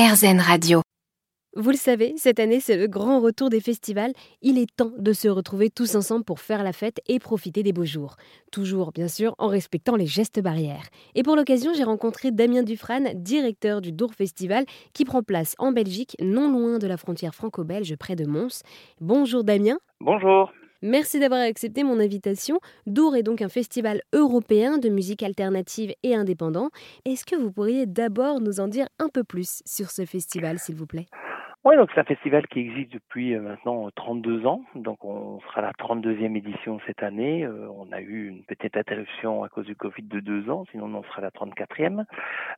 RZN Radio. Vous le savez, cette année, c'est le grand retour des festivals. Il est temps de se retrouver tous ensemble pour faire la fête et profiter des beaux jours. Toujours, bien sûr, en respectant les gestes barrières. Et pour l'occasion, j'ai rencontré Damien Dufrane, directeur du Dour Festival, qui prend place en Belgique, non loin de la frontière franco-belge, près de Mons. Bonjour Damien. Bonjour. Merci d'avoir accepté mon invitation. Dour est donc un festival européen de musique alternative et indépendant. Est-ce que vous pourriez d'abord nous en dire un peu plus sur ce festival, s'il vous plaît? Oui, donc c'est un festival qui existe depuis euh, maintenant 32 ans. Donc on sera la 32e édition cette année. Euh, on a eu une petite interruption à cause du Covid de deux ans, sinon on sera la 34e.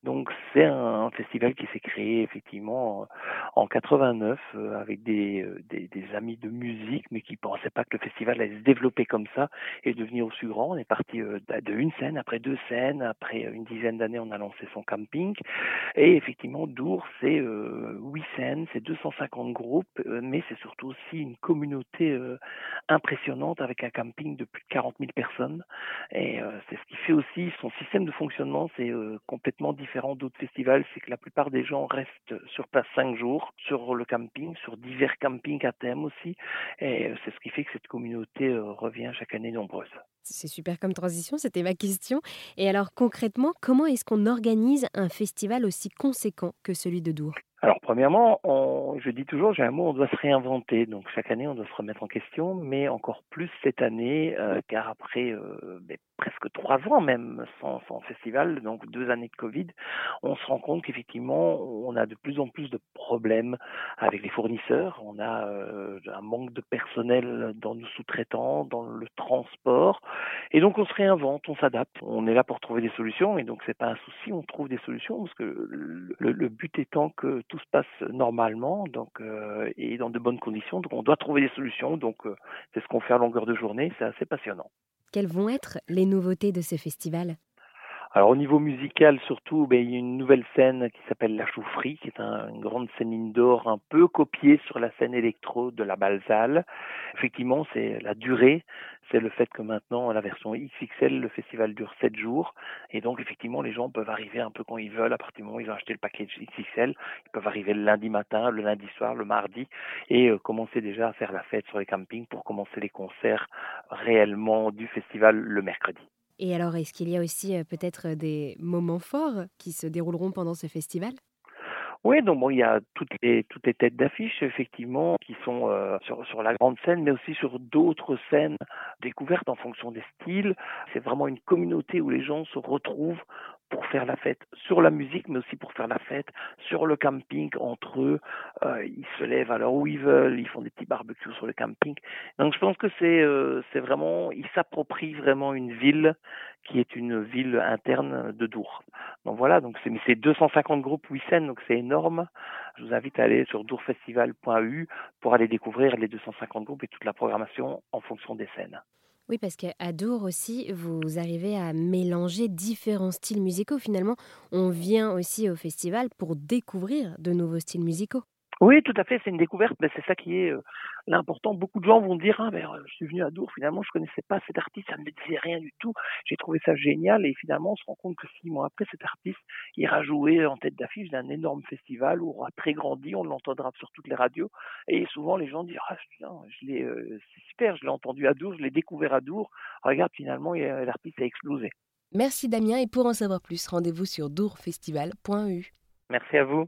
Donc c'est un, festival qui s'est créé effectivement en 89 euh, avec des, des, des, amis de musique, mais qui pensaient pas que le festival allait se développer comme ça et devenir aussi grand. On est parti de une scène, après deux scènes, après une dizaine d'années on a lancé son camping. Et effectivement, Dour, c'est huit scènes, c'est 250 groupes, euh, mais c'est surtout aussi une communauté euh, impressionnante avec un camping de plus de 40 000 personnes. Et euh, c'est ce qui fait aussi son système de fonctionnement, c'est complètement différent d'autres festivals, c'est que la plupart des gens restent sur place cinq jours sur le camping, sur divers campings à thème aussi. Et c'est ce qui fait que cette communauté revient chaque année nombreuse. C'est super comme transition, c'était ma question. Et alors concrètement, comment est-ce qu'on organise un festival aussi conséquent que celui de Dour? Alors, premièrement, on, je dis toujours, j'ai un mot, on doit se réinventer. Donc, chaque année, on doit se remettre en question, mais encore plus cette année, euh, car après euh, presque trois ans même sans, sans, festival, donc deux années de Covid, on se rend compte qu'effectivement, on a de plus en plus de problèmes avec les fournisseurs. On a euh, un manque de personnel dans nos sous-traitants, dans le transport, et donc on se réinvente, on s'adapte. On est là pour trouver des solutions, et donc c'est pas un souci, on trouve des solutions, parce que le, but étant que tout se passe normalement donc euh, et dans de bonnes conditions. Donc on doit trouver des solutions. Donc euh, c'est ce qu'on fait à longueur de journée. C'est assez passionnant. Quelles vont être les nouveautés de ce festival? Alors au niveau musical surtout, ben, il y a une nouvelle scène qui s'appelle La Choufferie, qui est une grande scène indoor un peu copiée sur la scène électro de la Balzale. Effectivement, c'est la durée, c'est le fait que maintenant la version XXL, le festival dure 7 jours, et donc effectivement les gens peuvent arriver un peu quand ils veulent, à partir du moment où ils ont acheté le package XXL, ils peuvent arriver le lundi matin, le lundi soir, le mardi, et euh, commencer déjà à faire la fête sur les campings pour commencer les concerts réellement du festival le mercredi. Et alors, est-ce qu'il y a aussi peut-être des moments forts qui se dérouleront pendant ce festival? Oui, donc bon, il y a toutes les toutes les têtes d'affiche effectivement qui sont sur sur la grande scène, mais aussi sur d'autres scènes découvertes en fonction des styles. C'est vraiment une communauté où les gens se retrouvent pour faire la fête sur la musique, mais aussi pour faire la fête sur le camping entre eux. Euh, ils se lèvent à l'heure où ils veulent, ils font des petits barbecues sur le camping. Donc je pense que c'est euh, c'est vraiment, ils s'approprient vraiment une ville qui est une ville interne de Dour. Donc voilà, donc c'est c'est 250 groupes scènes, donc c'est énorme. Je vous invite à aller sur dourfestival.eu pour aller découvrir les 250 groupes et toute la programmation en fonction des scènes. Oui, parce qu'à Dour aussi, vous arrivez à mélanger différents styles musicaux. Finalement, on vient aussi au festival pour découvrir de nouveaux styles musicaux. Oui, tout à fait, c'est une découverte, mais c'est ça qui est euh, l'important. Beaucoup de gens vont dire ah mais euh, je suis venu à Dour, finalement je connaissais pas cet artiste, ça ne me disait rien du tout. J'ai trouvé ça génial et finalement on se rend compte que six mois après cet artiste ira jouer en tête d'affiche d'un énorme festival où on aura très grandi, on l'entendra sur toutes les radios et souvent les gens disent ah je l'ai euh, c'est super, je l'ai entendu à Dour, je l'ai découvert à Dour. Regarde finalement l'artiste a explosé. Merci Damien et pour en savoir plus, rendez-vous sur dourfestival.eu. Merci à vous.